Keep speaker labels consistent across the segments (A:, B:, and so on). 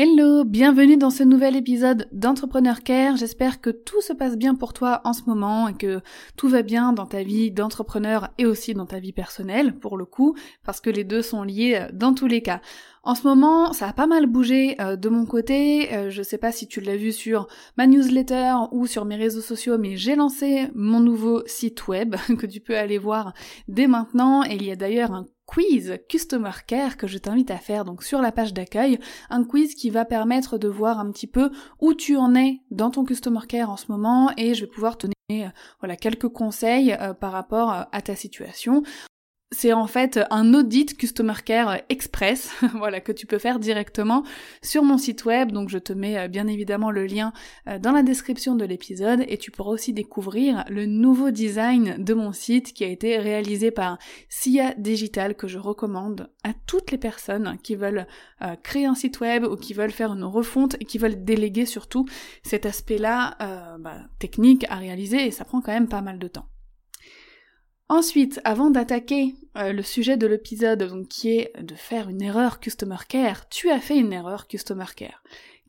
A: Hello, bienvenue dans ce nouvel épisode d'Entrepreneur Care. J'espère que tout se passe bien pour toi en ce moment et que tout va bien dans ta vie d'entrepreneur et aussi dans ta vie personnelle pour le coup, parce que les deux sont liés dans tous les cas. En ce moment, ça a pas mal bougé euh, de mon côté. Euh, je sais pas si tu l'as vu sur ma newsletter ou sur mes réseaux sociaux, mais j'ai lancé mon nouveau site web que tu peux aller voir dès maintenant. Et il y a d'ailleurs un quiz Customer Care que je t'invite à faire donc sur la page d'accueil, un quiz qui va permettre de voir un petit peu où tu en es dans ton Customer Care en ce moment et je vais pouvoir te donner euh, voilà quelques conseils euh, par rapport à ta situation. C'est en fait un audit Customer Care Express, voilà, que tu peux faire directement sur mon site web. Donc je te mets euh, bien évidemment le lien euh, dans la description de l'épisode et tu pourras aussi découvrir le nouveau design de mon site qui a été réalisé par SIA Digital que je recommande à toutes les personnes qui veulent euh, créer un site web ou qui veulent faire une refonte et qui veulent déléguer surtout cet aspect-là bah, technique à réaliser et ça prend quand même pas mal de temps. Ensuite, avant d'attaquer euh, le sujet de l'épisode, qui est de faire une erreur Customer Care, tu as fait une erreur Customer Care.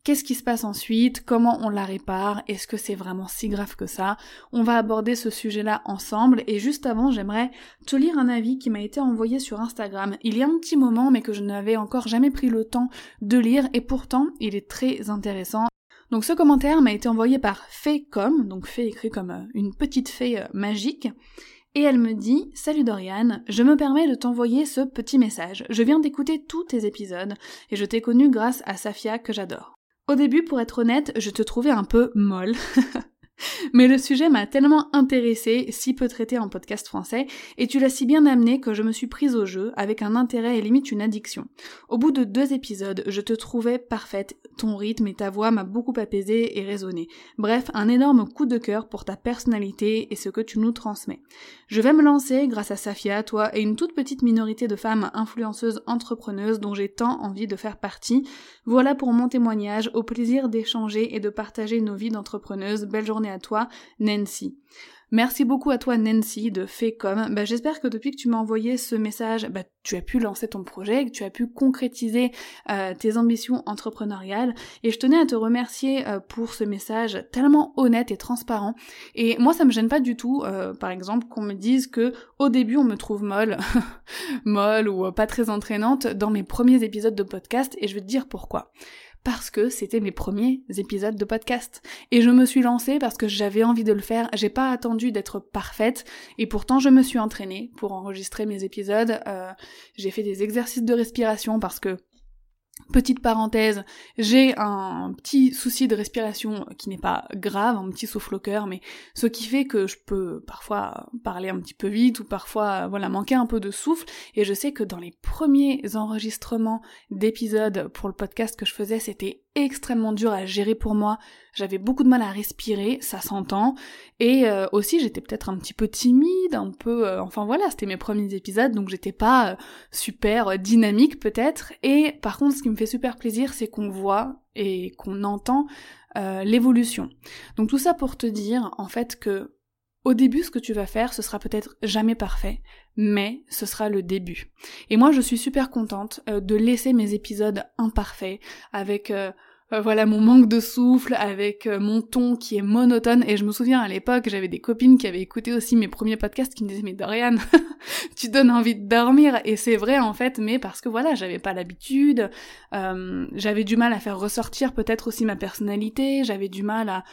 A: Qu'est-ce qui se passe ensuite? Comment on la répare? Est-ce que c'est vraiment si grave que ça? On va aborder ce sujet-là ensemble. Et juste avant, j'aimerais te lire un avis qui m'a été envoyé sur Instagram. Il y a un petit moment mais que je n'avais encore jamais pris le temps de lire et pourtant il est très intéressant. Donc ce commentaire m'a été envoyé par Faycom, donc Fay écrit comme euh, une petite fée euh, magique et elle me dit Salut Dorian, je me permets de t'envoyer ce petit message. Je viens d'écouter tous tes épisodes et je t'ai connu grâce à Safia que j'adore. Au début, pour être honnête, je te trouvais un peu molle. Mais le sujet m'a tellement intéressé, si peu traité en podcast français, et tu l'as si bien amené que je me suis prise au jeu avec un intérêt et limite une addiction. Au bout de deux épisodes, je te trouvais parfaite, ton rythme et ta voix m'a beaucoup apaisé et résonné. Bref, un énorme coup de cœur pour ta personnalité et ce que tu nous transmets. Je vais me lancer grâce à Safia, toi et une toute petite minorité de femmes influenceuses entrepreneuses dont j'ai tant envie de faire partie. Voilà pour mon témoignage, au plaisir d'échanger et de partager nos vies d'entrepreneuses. Belle journée à toi, Nancy. Merci beaucoup à toi Nancy de Fécom. Bah, J'espère que depuis que tu m'as envoyé ce message, bah, tu as pu lancer ton projet, que tu as pu concrétiser euh, tes ambitions entrepreneuriales. Et je tenais à te remercier euh, pour ce message tellement honnête et transparent. Et moi ça me gêne pas du tout, euh, par exemple, qu'on me dise que au début on me trouve molle, molle ou pas très entraînante dans mes premiers épisodes de podcast. Et je vais te dire pourquoi parce que c'était mes premiers épisodes de podcast. Et je me suis lancée parce que j'avais envie de le faire, j'ai pas attendu d'être parfaite, et pourtant je me suis entraînée pour enregistrer mes épisodes. Euh, j'ai fait des exercices de respiration parce que Petite parenthèse, j'ai un petit souci de respiration qui n'est pas grave, un petit souffle au cœur, mais ce qui fait que je peux parfois parler un petit peu vite ou parfois voilà manquer un peu de souffle. Et je sais que dans les premiers enregistrements d'épisodes pour le podcast que je faisais, c'était extrêmement dur à gérer pour moi. J'avais beaucoup de mal à respirer, ça s'entend. Et euh, aussi j'étais peut-être un petit peu timide, un peu... Euh, enfin voilà, c'était mes premiers épisodes, donc j'étais pas euh, super dynamique peut-être. Et par contre ce qui me fait super plaisir, c'est qu'on voit et qu'on entend l'évolution. Donc tout ça pour te dire en fait que au début, ce que tu vas faire, ce sera peut-être jamais parfait, mais ce sera le début. Et moi, je suis super contente de laisser mes épisodes imparfaits, avec euh, voilà mon manque de souffle, avec euh, mon ton qui est monotone. Et je me souviens à l'époque, j'avais des copines qui avaient écouté aussi mes premiers podcasts qui me disaient mais Dorian, tu donnes envie de dormir. Et c'est vrai en fait, mais parce que voilà, j'avais pas l'habitude, euh, j'avais du mal à faire ressortir peut-être aussi ma personnalité, j'avais du mal à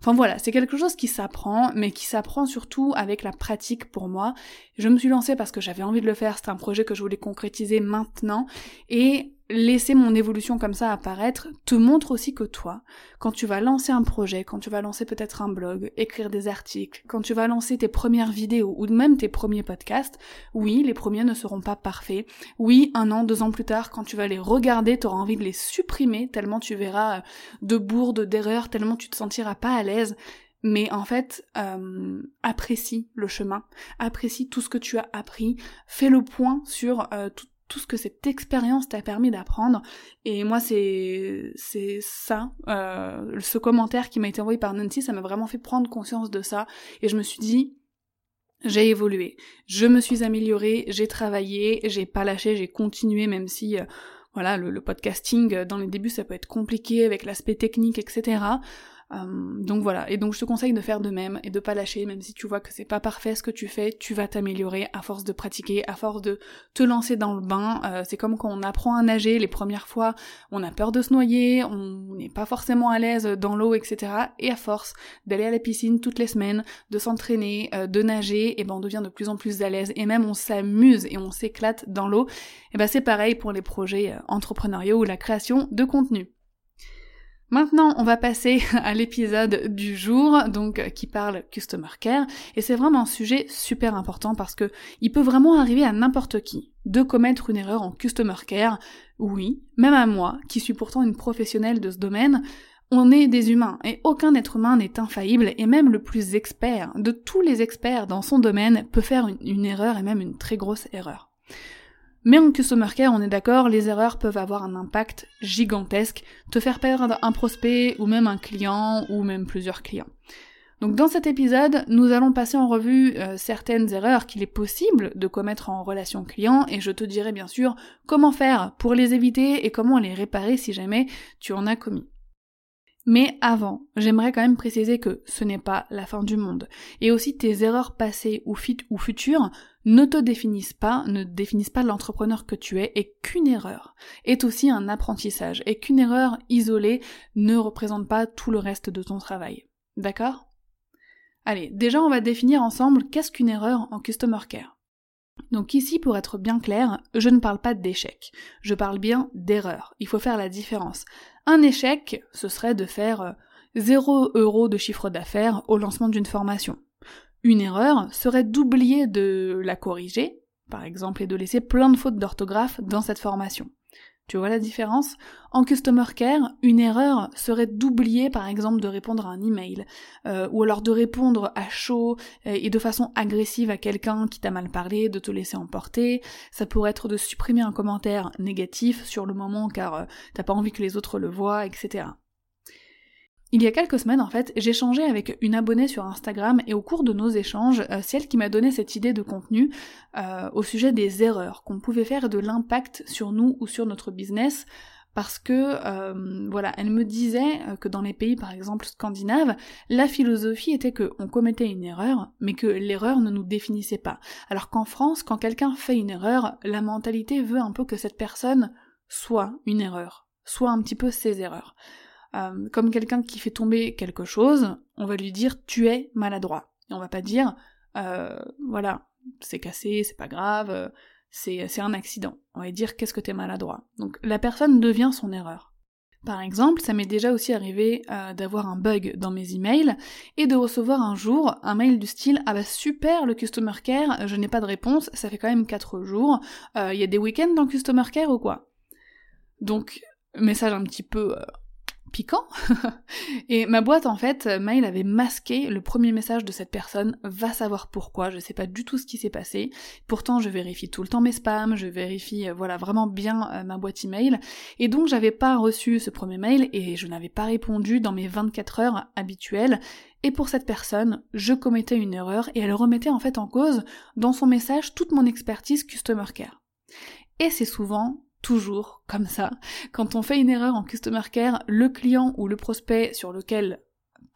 A: Enfin voilà, c'est quelque chose qui s'apprend, mais qui s'apprend surtout avec la pratique pour moi. Je me suis lancée parce que j'avais envie de le faire, c'est un projet que je voulais concrétiser maintenant, et laisser mon évolution comme ça apparaître te montre aussi que toi, quand tu vas lancer un projet, quand tu vas lancer peut-être un blog, écrire des articles, quand tu vas lancer tes premières vidéos ou même tes premiers podcasts, oui, les premiers ne seront pas parfaits. Oui, un an, deux ans plus tard, quand tu vas les regarder, tu auras envie de les supprimer tellement tu verras euh, de bourdes, d'erreurs, tellement tu te sentiras pas à l'aise. Mais en fait, euh, apprécie le chemin, apprécie tout ce que tu as appris, fais le point sur euh, tout, tout ce que cette expérience t'a permis d'apprendre. Et moi, c'est c'est ça, euh, ce commentaire qui m'a été envoyé par Nancy, ça m'a vraiment fait prendre conscience de ça. Et je me suis dit, j'ai évolué, je me suis améliorée, j'ai travaillé, j'ai pas lâché, j'ai continué, même si euh, voilà, le, podcasting euh, dans les débuts ça peut être compliqué avec l'aspect technique, etc. Euh, donc voilà, et donc je te conseille de faire de même et de pas lâcher, même si tu vois que c'est pas parfait ce que tu fais, tu vas t'améliorer à force de pratiquer, à force de te lancer dans le bain. Euh, c'est comme quand on apprend à nager les premières fois, on a peur de se noyer, on n'est pas forcément à l'aise dans l'eau, etc. Et à force d'aller à la piscine toutes les semaines, de s'entraîner, euh, de nager, et ben on devient de plus en plus à l'aise et même on s'amuse et on s'éclate dans l'eau. Et ben c'est pareil pour les projets entrepreneuriaux ou la création de contenu. Maintenant, on va passer à l'épisode du jour, donc euh, qui parle customer care, et c'est vraiment un sujet super important parce que il peut vraiment arriver à n'importe qui de commettre une erreur en customer care. Oui, même à moi, qui suis pourtant une professionnelle de ce domaine, on est des humains et aucun être humain n'est infaillible et même le plus expert de tous les experts dans son domaine peut faire une, une erreur et même une très grosse erreur. Mais en customer care, on est d'accord, les erreurs peuvent avoir un impact gigantesque, te faire perdre un prospect ou même un client ou même plusieurs clients. Donc dans cet épisode, nous allons passer en revue euh, certaines erreurs qu'il est possible de commettre en relation client et je te dirai bien sûr comment faire pour les éviter et comment les réparer si jamais tu en as commis. Mais avant, j'aimerais quand même préciser que ce n'est pas la fin du monde. Et aussi tes erreurs passées ou, ou futures ne te définissent pas, ne définissent pas l'entrepreneur que tu es et qu'une erreur est aussi un apprentissage et qu'une erreur isolée ne représente pas tout le reste de ton travail. D'accord? Allez, déjà on va définir ensemble qu'est-ce qu'une erreur en Customer Care. Donc ici, pour être bien clair, je ne parle pas d'échec, je parle bien d'erreur. Il faut faire la différence. Un échec, ce serait de faire 0 euh, euros de chiffre d'affaires au lancement d'une formation. Une erreur serait d'oublier de la corriger, par exemple, et de laisser plein de fautes d'orthographe dans cette formation. Tu vois la différence? En Customer Care, une erreur serait d'oublier par exemple de répondre à un email, euh, ou alors de répondre à chaud et de façon agressive à quelqu'un qui t'a mal parlé, de te laisser emporter. Ça pourrait être de supprimer un commentaire négatif sur le moment car euh, t'as pas envie que les autres le voient, etc. Il y a quelques semaines, en fait, échangé avec une abonnée sur Instagram et au cours de nos échanges, euh, c'est elle qui m'a donné cette idée de contenu euh, au sujet des erreurs qu'on pouvait faire de l'impact sur nous ou sur notre business parce que euh, voilà, elle me disait que dans les pays par exemple scandinaves, la philosophie était que on commettait une erreur, mais que l'erreur ne nous définissait pas. Alors qu'en France, quand quelqu'un fait une erreur, la mentalité veut un peu que cette personne soit une erreur, soit un petit peu ses erreurs. Euh, comme quelqu'un qui fait tomber quelque chose, on va lui dire tu es maladroit. Et on va pas dire euh, voilà, c'est cassé, c'est pas grave, euh, c'est un accident. On va dire qu'est-ce que t'es maladroit? Donc la personne devient son erreur. Par exemple, ça m'est déjà aussi arrivé d'avoir un bug dans mes emails et de recevoir un jour un mail du style Ah bah super le Customer Care, je n'ai pas de réponse, ça fait quand même 4 jours, il y a des week-ends dans Customer Care ou quoi? Donc, message un petit peu piquant. et ma boîte, en fait, mail avait masqué le premier message de cette personne, va savoir pourquoi, je sais pas du tout ce qui s'est passé. Pourtant, je vérifie tout le temps mes spams, je vérifie, euh, voilà, vraiment bien euh, ma boîte email. Et donc, j'avais pas reçu ce premier mail et je n'avais pas répondu dans mes 24 heures habituelles. Et pour cette personne, je commettais une erreur et elle remettait en fait en cause dans son message toute mon expertise Customer Care. Et c'est souvent toujours comme ça. Quand on fait une erreur en customer care, le client ou le prospect sur lequel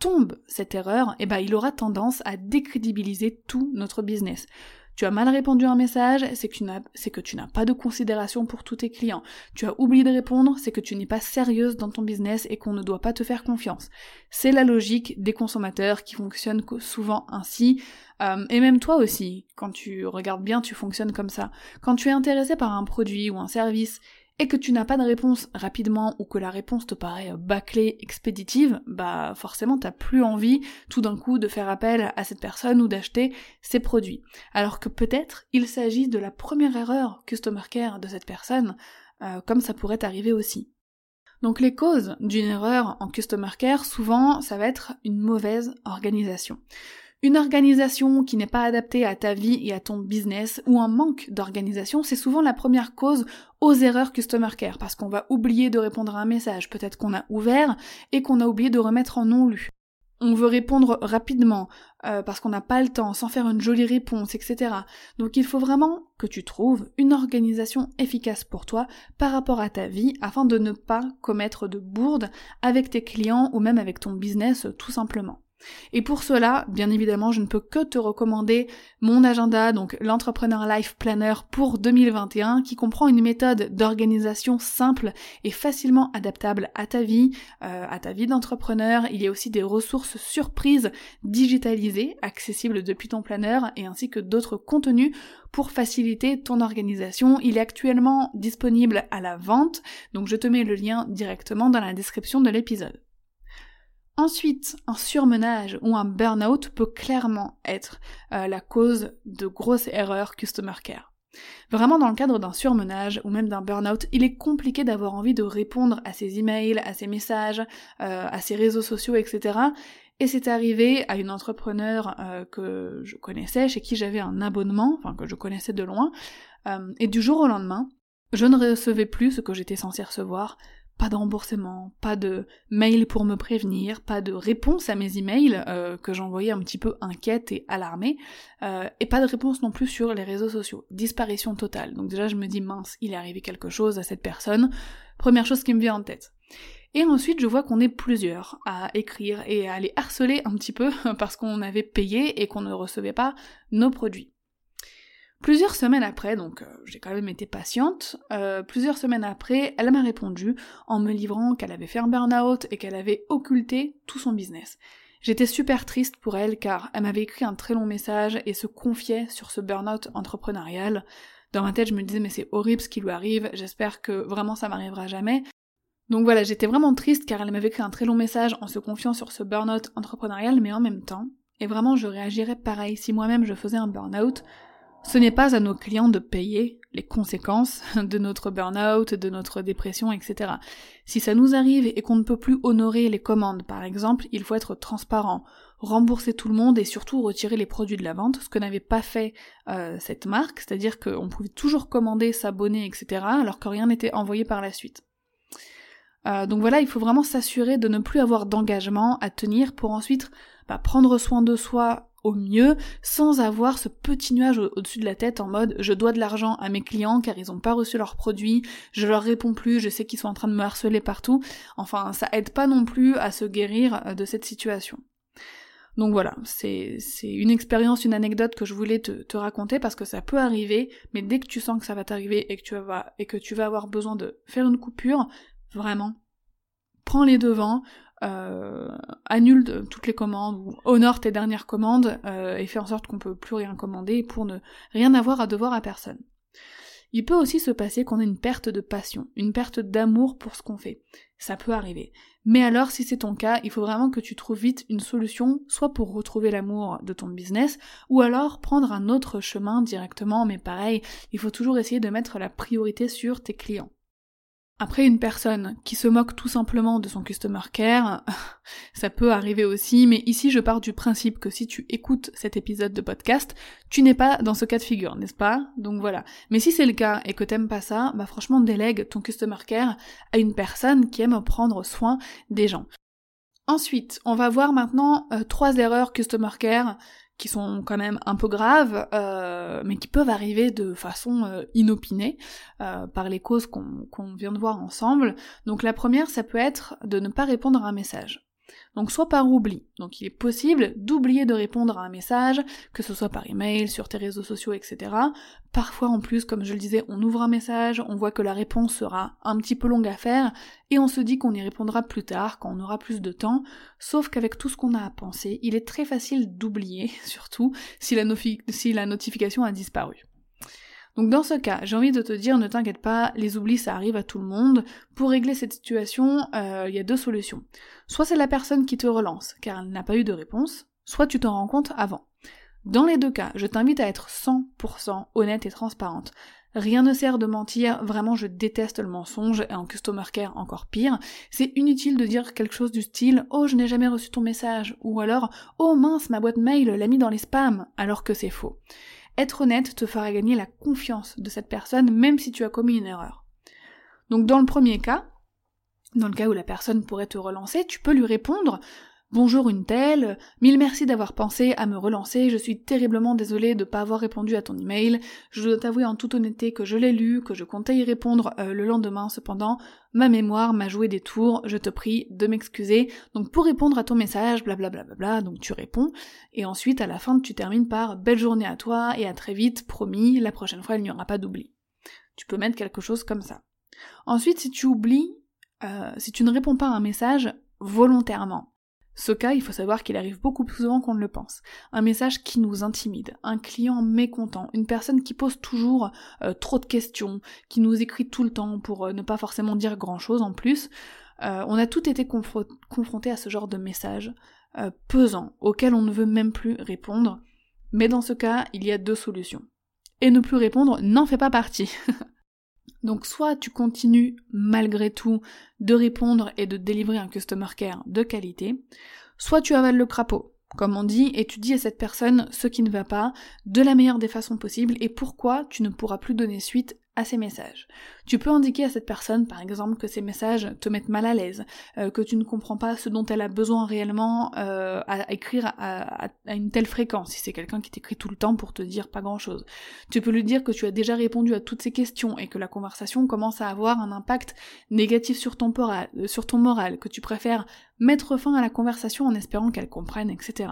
A: tombe cette erreur, eh ben, il aura tendance à décrédibiliser tout notre business. Tu as mal répondu à un message, c'est que tu n'as pas de considération pour tous tes clients. Tu as oublié de répondre, c'est que tu n'es pas sérieuse dans ton business et qu'on ne doit pas te faire confiance. C'est la logique des consommateurs qui fonctionnent souvent ainsi. Euh, et même toi aussi, quand tu regardes bien, tu fonctionnes comme ça. Quand tu es intéressé par un produit ou un service et que tu n'as pas de réponse rapidement ou que la réponse te paraît bâclée, expéditive, bah forcément t'as plus envie tout d'un coup de faire appel à cette personne ou d'acheter ses produits. Alors que peut-être il s'agit de la première erreur customer care de cette personne, euh, comme ça pourrait arriver aussi. Donc les causes d'une erreur en customer care, souvent ça va être une mauvaise organisation. Une organisation qui n'est pas adaptée à ta vie et à ton business ou un manque d'organisation, c'est souvent la première cause aux erreurs customer care parce qu'on va oublier de répondre à un message, peut-être qu'on a ouvert et qu'on a oublié de remettre en non lu. On veut répondre rapidement euh, parce qu'on n'a pas le temps, sans faire une jolie réponse, etc. Donc il faut vraiment que tu trouves une organisation efficace pour toi par rapport à ta vie afin de ne pas commettre de bourde avec tes clients ou même avec ton business tout simplement. Et pour cela, bien évidemment, je ne peux que te recommander mon agenda, donc l'Entrepreneur Life Planner pour 2021, qui comprend une méthode d'organisation simple et facilement adaptable à ta vie, euh, à ta vie d'entrepreneur. Il y a aussi des ressources surprises digitalisées, accessibles depuis ton planner, et ainsi que d'autres contenus pour faciliter ton organisation. Il est actuellement disponible à la vente, donc je te mets le lien directement dans la description de l'épisode. Ensuite, un surmenage ou un burn-out peut clairement être euh, la cause de grosses erreurs customer care. Vraiment dans le cadre d'un surmenage ou même d'un burn-out, il est compliqué d'avoir envie de répondre à ses emails, à ses messages, euh, à ses réseaux sociaux, etc. Et c'est arrivé à une entrepreneur euh, que je connaissais, chez qui j'avais un abonnement, enfin que je connaissais de loin, et du jour au lendemain, je ne recevais plus ce que j'étais censée recevoir, pas de remboursement, pas de mail pour me prévenir, pas de réponse à mes emails euh, que j'envoyais un petit peu inquiète et alarmée, euh, et pas de réponse non plus sur les réseaux sociaux. Disparition totale. Donc déjà je me dis mince, il est arrivé quelque chose à cette personne. Première chose qui me vient en tête. Et ensuite, je vois qu'on est plusieurs à écrire et à les harceler un petit peu parce qu'on avait payé et qu'on ne recevait pas nos produits. Plusieurs semaines après, donc euh, j'ai quand même été patiente, euh, plusieurs semaines après, elle m'a répondu en me livrant qu'elle avait fait un burn-out et qu'elle avait occulté tout son business. J'étais super triste pour elle car elle m'avait écrit un très long message et se confiait sur ce burn-out entrepreneurial. Dans ma tête, je me disais mais c'est horrible ce qui lui arrive, j'espère que vraiment ça m'arrivera jamais. Donc voilà, j'étais vraiment triste car elle m'avait écrit un très long message en se confiant sur ce burn-out entrepreneurial, mais en même temps, et vraiment je réagirais pareil si moi-même je faisais un burn-out, ce n'est pas à nos clients de payer les conséquences de notre burn-out, de notre dépression, etc. Si ça nous arrive et qu'on ne peut plus honorer les commandes, par exemple, il faut être transparent, rembourser tout le monde et surtout retirer les produits de la vente, ce que n'avait pas fait euh, cette marque, c'est-à-dire qu'on pouvait toujours commander, s'abonner, etc., alors que rien n'était envoyé par la suite. Euh, donc voilà, il faut vraiment s'assurer de ne plus avoir d'engagement à tenir pour ensuite bah, prendre soin de soi au mieux sans avoir ce petit nuage au-dessus de la tête en mode je dois de l'argent à mes clients car ils ont pas reçu leurs produits, je leur réponds plus, je sais qu'ils sont en train de me harceler partout. Enfin, ça aide pas non plus à se guérir euh, de cette situation. Donc voilà, c'est une expérience, une anecdote que je voulais te, te, raconter parce que ça peut arriver, mais dès que tu sens que ça va t'arriver et et que tu vas avoir besoin de faire une coupure, vraiment, prends les devants, euh, annule toutes les commandes ou honore tes dernières commandes euh, et fais en sorte qu'on peut plus rien commander pour ne rien avoir à devoir à personne. Il peut aussi se passer qu'on ait une perte de passion, une perte d'amour pour ce qu'on fait. Ça peut arriver. Mais alors, si c'est ton cas, il faut vraiment que tu trouves vite une solution, soit pour retrouver l'amour de ton business, ou alors prendre un autre chemin directement, mais pareil, il faut toujours essayer de mettre la priorité sur tes clients. Après, une personne qui se moque tout simplement de son customer care, ça peut arriver aussi, mais ici je pars du principe que si tu écoutes cet épisode de podcast, tu n'es pas dans ce cas de figure, n'est-ce pas? Donc voilà. Mais si c'est le cas et que t'aimes pas ça, bah franchement délègue ton customer care à une personne qui aime prendre soin des gens. Ensuite, on va voir maintenant euh, trois erreurs customer care qui sont quand même un peu graves, euh, mais qui peuvent arriver de façon euh, inopinée euh, par les causes qu'on vient de voir ensemble. Donc la première, ça peut être de ne pas répondre à un message. Donc soit par oubli. Donc il est possible d'oublier de répondre à un message, que ce soit par email, sur tes réseaux sociaux, etc. Parfois en plus, comme je le disais, on ouvre un message, on voit que la réponse sera un petit peu longue à faire, et on se dit qu'on y répondra plus tard, quand on aura plus de temps, sauf qu'avec tout ce qu'on a à penser, il est très facile d'oublier, surtout si la, si la notification a disparu. Donc dans ce cas, j'ai envie de te dire, ne t'inquiète pas, les oublis ça arrive à tout le monde. Pour régler cette situation, euh, il y a deux solutions. Soit c'est la personne qui te relance, car elle n'a pas eu de réponse, soit tu t'en rends compte avant. Dans les deux cas, je t'invite à être 100% honnête et transparente. Rien ne sert de mentir, vraiment je déteste le mensonge, et en customer care encore pire. C'est inutile de dire quelque chose du style Oh je n'ai jamais reçu ton message, ou alors Oh mince ma boîte mail l'a mis dans les spams, alors que c'est faux. Être honnête te fera gagner la confiance de cette personne même si tu as commis une erreur. Donc dans le premier cas, dans le cas où la personne pourrait te relancer, tu peux lui répondre Bonjour une telle, mille merci d'avoir pensé à me relancer, je suis terriblement désolée de ne pas avoir répondu à ton email, je dois t'avouer en toute honnêteté que je l'ai lu, que je comptais y répondre euh, le lendemain, cependant, ma mémoire m'a joué des tours, je te prie de m'excuser, donc pour répondre à ton message, blablabla, bla bla bla, donc tu réponds, et ensuite à la fin tu termines par belle journée à toi et à très vite, promis, la prochaine fois il n'y aura pas d'oubli. Tu peux mettre quelque chose comme ça. Ensuite, si tu oublies, euh, si tu ne réponds pas à un message volontairement, ce cas, il faut savoir qu'il arrive beaucoup plus souvent qu'on ne le pense. Un message qui nous intimide, un client mécontent, une personne qui pose toujours euh, trop de questions, qui nous écrit tout le temps pour euh, ne pas forcément dire grand-chose en plus. Euh, on a tout été confrontés à ce genre de message pesant, auquel on ne veut même plus répondre. Mais dans ce cas, il y a deux solutions. Et ne plus répondre n'en fait pas partie. Donc soit tu continues malgré tout de répondre et de délivrer un customer care de qualité, soit tu avales le crapaud. Comme on dit, et tu dis à cette personne ce qui ne va pas, de la meilleure des façons possibles, et pourquoi tu ne pourras plus donner suite ces messages. Tu peux indiquer à cette personne, par exemple, que ces messages te mettent mal à l'aise, euh, que tu ne comprends pas ce dont elle a besoin réellement euh, à écrire à, une telle fréquence, si c'est quelqu'un qui t'écrit tout le temps pour te dire pas grand-chose. Tu peux lui dire que tu as déjà répondu à toutes ces questions et que la conversation commence à avoir un impact négatif sur ton moral, que tu préfères mettre fin à la conversation en espérant qu'elle comprenne, etc.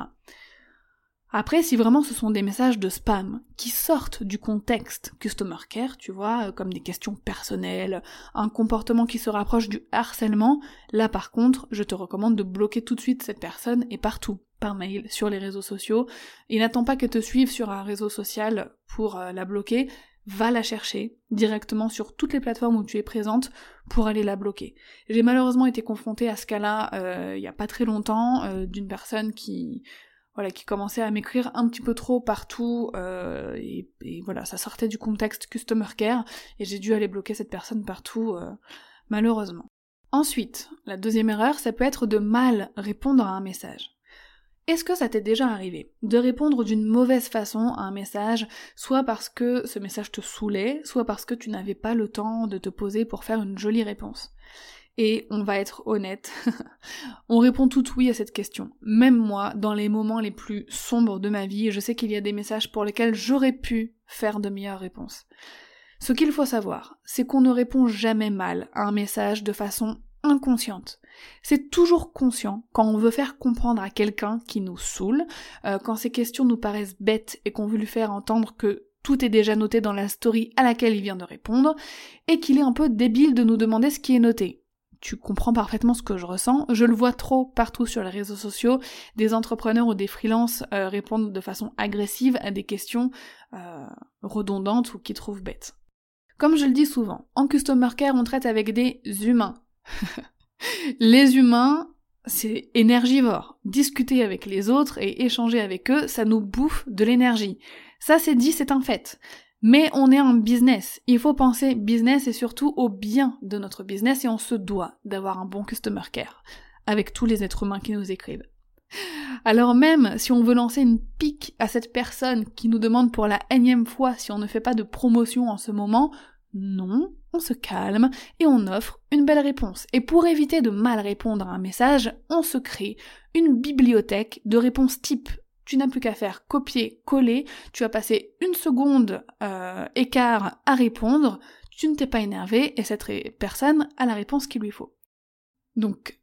A: Après, si vraiment ce sont des messages de spam qui sortent du contexte customer care, tu vois, euh, comme des questions personnelles, un comportement qui se rapproche du harcèlement, là par contre, je te recommande de bloquer tout de suite cette personne et partout, par mail, sur les réseaux sociaux, et n'attends pas qu'elle te suive sur un réseau social pour euh, la bloquer, va la chercher directement sur toutes les plateformes où tu es présente pour aller la bloquer. J'ai malheureusement été confrontée à ce cas-là euh, il y a pas très longtemps d'une personne qui voilà, qui commençait à m'écrire un petit peu trop partout, euh, et, voilà, ça sortait du contexte customer care, et j'ai dû aller bloquer cette personne partout, euh, malheureusement. Ensuite, la deuxième erreur, ça peut être de mal répondre à un message. Est-ce que ça t'est déjà arrivé de répondre d'une mauvaise façon à un message, soit parce que ce message te saoulait, soit parce que tu n'avais pas le temps de te poser pour faire une jolie réponse? Et on va être honnête, on répond tout oui à cette question. Même moi, dans les moments les plus sombres de ma vie, je sais qu'il y a des messages pour lesquels j'aurais pu faire de meilleures réponses. Ce qu'il faut savoir, c'est qu'on ne répond jamais mal à un message de façon inconsciente. C'est toujours conscient quand on veut faire comprendre à quelqu'un qui nous saoule, euh, quand ces questions nous paraissent bêtes et qu'on veut lui faire entendre que tout est déjà noté dans la story à laquelle il vient de répondre, et qu'il est un peu débile de nous demander ce qui est noté tu comprends parfaitement ce que je ressens. Je le vois trop partout sur les réseaux sociaux. Des entrepreneurs ou des freelances euh, répondent de façon agressive à des questions euh, redondantes ou qui trouvent bêtes. Comme je le dis souvent, en Customer Care, on traite avec des humains. les humains, c'est énergivore. Discuter avec les autres et échanger avec eux, ça nous bouffe de l'énergie. Ça c'est dit, c'est un fait. Mais on est un business. Il faut penser business et surtout au bien de notre business et on se doit d'avoir un bon customer care avec tous les êtres humains qui nous écrivent. Alors même si on veut lancer une pique à cette personne qui nous demande pour la énième fois si on ne fait pas de promotion en ce moment, non, on se calme et on offre une belle réponse. Et pour éviter de mal répondre à un message, on se crée une bibliothèque de réponses types Tu n'as plus qu'à faire copier, coller, tu as passé une seconde euh, écart à répondre, tu ne t'es pas énervé et cette personne a la réponse qu'il lui faut. Donc,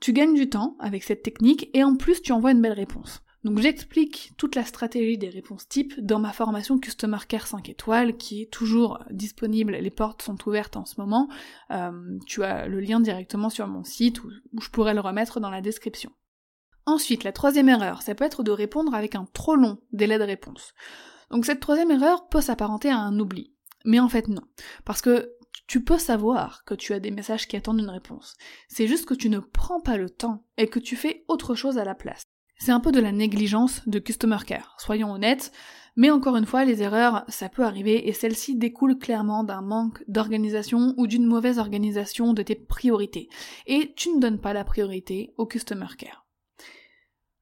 A: tu gagnes du temps avec cette technique et en plus tu envoies une belle réponse. Donc j'explique toute la stratégie des réponses types dans ma formation Customer Care 5 étoiles qui est toujours disponible, les portes sont ouvertes en ce moment. Euh, tu as le lien directement sur mon site ou, je pourrais le remettre dans la description. Ensuite, la troisième erreur, ça peut être de répondre avec un trop long délai de réponse. Donc cette troisième erreur peut s'apparenter à un oubli. Mais en fait non. Parce que tu peux savoir que tu as des messages qui attendent une réponse. C'est juste que tu ne prends pas le temps et que tu fais autre chose à la place. C'est un peu de la négligence de Customer Care, soyons honnêtes, mais encore une fois, les erreurs, ça peut arriver et celles-ci découlent clairement d'un manque d'organisation ou d'une mauvaise organisation de tes priorités. Et tu ne donnes pas la priorité au Customer Care.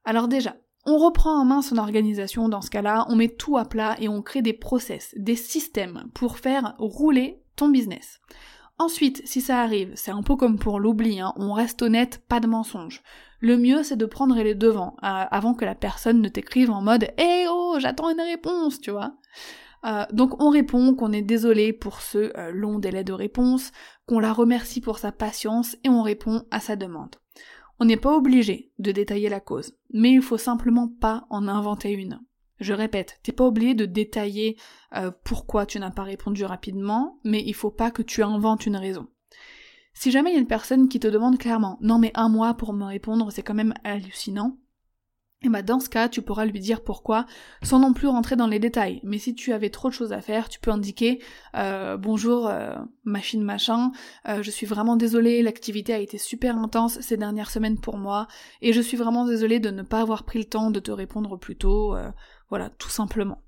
A: Alors déjà, on reprend en main son organisation dans ce cas-là, on met tout à plat et on crée des process, des systèmes pour faire rouler ton business. Ensuite, si ça arrive, c'est un peu comme pour l'oubli, hein, on reste honnête, pas de mensonge. Le mieux, c'est de prendre les devants, euh, avant que la personne ne t'écrive en mode Eh oh, j'attends une réponse, tu vois. Euh, donc on répond qu'on est désolé pour ce euh, long délai de réponse, qu'on la remercie pour sa patience et on répond à sa demande. On n'est pas obligé de détailler la cause, mais il faut simplement pas en inventer une. Je répète, t'es pas obligé de détailler euh, pourquoi tu n'as pas répondu rapidement, mais il faut pas que tu inventes une raison. Si jamais il y a une personne qui te demande clairement non mais un mois pour me répondre c'est quand même hallucinant, et bah dans ce cas, tu pourras lui dire pourquoi, sans non plus rentrer dans les détails. Mais si tu avais trop de choses à faire, tu peux indiquer euh, bonjour euh, machine machin, je suis vraiment désolée, l'activité a été super intense ces dernières semaines pour moi, et je suis vraiment désolée de ne pas avoir pris le temps de te répondre plus tôt. Voilà, tout simplement.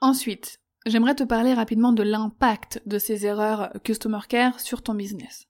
A: Ensuite, j'aimerais te parler rapidement de l'impact de ces erreurs Customer Care sur ton business.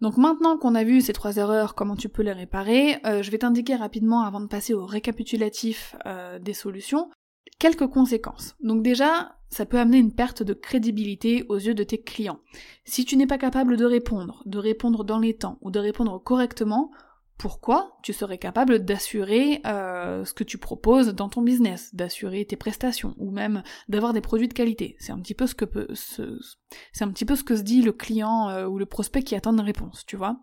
A: Donc maintenant qu'on a vu ces trois erreurs, comment tu peux les réparer, euh, je vais t'indiquer rapidement, avant de passer au récapitulatif euh, des solutions, quelques conséquences. Donc déjà, ça peut amener une perte de crédibilité aux yeux de tes clients. Si tu n'es pas capable de répondre, de répondre dans les temps ou de répondre correctement, pourquoi tu serais capable d'assurer euh, ce que tu proposes dans ton business, d'assurer tes prestations ou même d'avoir des produits de qualité. C'est un petit peu ce que c'est un petit peu ce que se dit le client euh, ou le prospect qui attend une réponse, tu vois.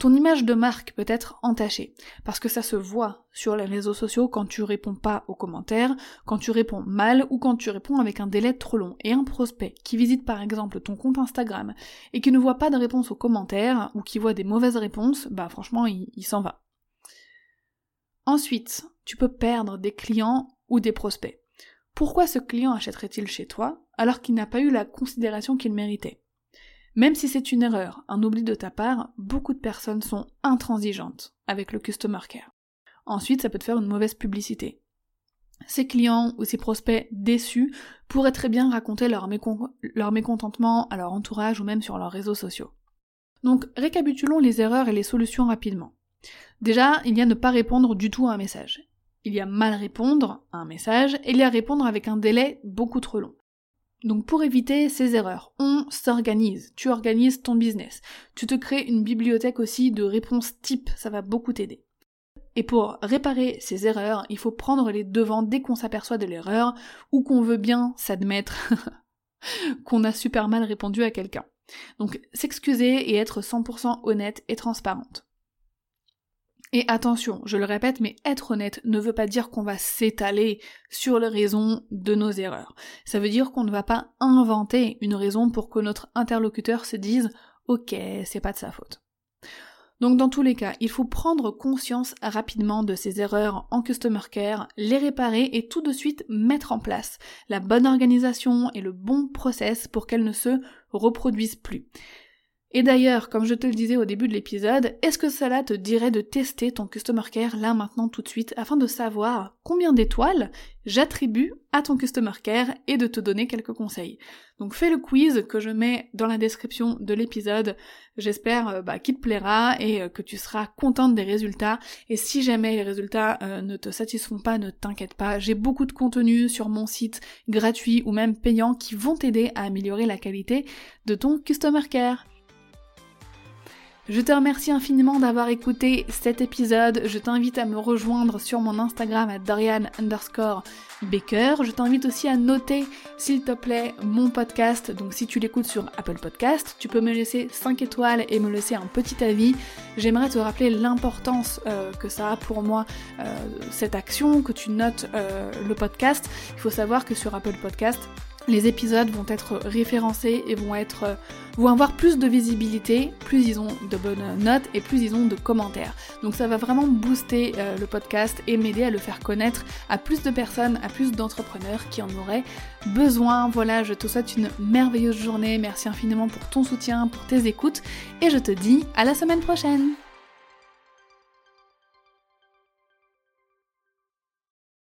A: Ton image de marque peut être entachée, parce que ça se voit sur les réseaux sociaux quand tu réponds pas aux commentaires, quand tu réponds mal ou quand tu réponds avec un délai trop long. Et un prospect qui visite par exemple ton compte Instagram et qui ne voit pas de réponse aux commentaires ou qui voit des mauvaises réponses, bah franchement il, il s'en va. Ensuite, tu peux perdre des clients ou des prospects. Pourquoi ce client achèterait-il chez toi alors qu'il n'a pas eu la considération qu'il méritait? Même si c'est une erreur, un oubli de ta part, beaucoup de personnes sont intransigeantes avec le customer care. Ensuite, ça peut te faire une mauvaise publicité. Ces clients ou ces prospects déçus pourraient très bien raconter leur, leur mécontentement à leur entourage ou même sur leurs réseaux sociaux. Donc, récapitulons les erreurs et les solutions rapidement. Déjà, il y a ne pas répondre du tout à un message. Il y a mal répondre à un message et il y a répondre avec un délai beaucoup trop long. Donc pour éviter ces erreurs, on s'organise, tu organises ton business. Tu te crées une bibliothèque aussi de réponses type, ça va beaucoup t'aider. Et pour réparer ces erreurs, il faut prendre les devants dès qu'on s'aperçoit de l'erreur ou qu'on veut bien s'admettre qu'on a super mal répondu à quelqu'un. Donc s'excuser et être 100% honnête et transparente. Et attention, je le répète, mais être honnête ne veut pas dire qu'on va s'étaler sur les raisons de nos erreurs. Ça veut dire qu'on ne va pas inventer une raison pour que notre interlocuteur se dise ok, c'est pas de sa faute. Donc dans tous les cas, il faut prendre conscience rapidement de ces erreurs en customer care, les réparer et tout de suite mettre en place la bonne organisation et le bon process pour qu'elles ne se reproduisent plus. Et d'ailleurs, comme je te le disais au début de l'épisode, est-ce que cela te dirait de tester ton Customer Care là maintenant tout de suite afin de savoir combien d'étoiles j'attribue à ton Customer Care et de te donner quelques conseils? Donc fais le quiz que je mets dans la description de l'épisode. J'espère euh, bah, qu'il te plaira et euh, que tu seras contente des résultats. Et si jamais les résultats euh, ne te satisfont pas, ne t'inquiète pas. J'ai beaucoup de contenu sur mon site gratuit ou même payant qui vont t'aider à améliorer la qualité de ton Customer Care. Je te remercie infiniment d'avoir écouté cet épisode. Je t'invite à me rejoindre sur mon Instagram à Dorian underscore Baker. Je t'invite aussi à noter, s'il te plaît, mon podcast. Donc si tu l'écoutes sur Apple Podcast, tu peux me laisser 5 étoiles et me laisser un petit avis. J'aimerais te rappeler l'importance euh, que ça a pour moi, euh, cette action, que tu notes euh, le podcast. Il faut savoir que sur Apple Podcast, les épisodes vont être référencés et euh, vont avoir plus de visibilité, plus ils ont de bonnes notes et plus ils ont de commentaires. Donc ça va vraiment booster euh, le podcast et m'aider à le faire connaître à plus de personnes, à plus d'entrepreneurs qui en auraient besoin. Voilà, je te souhaite une merveilleuse journée. Merci infiniment pour ton soutien, pour tes écoutes et je te dis à la semaine prochaine.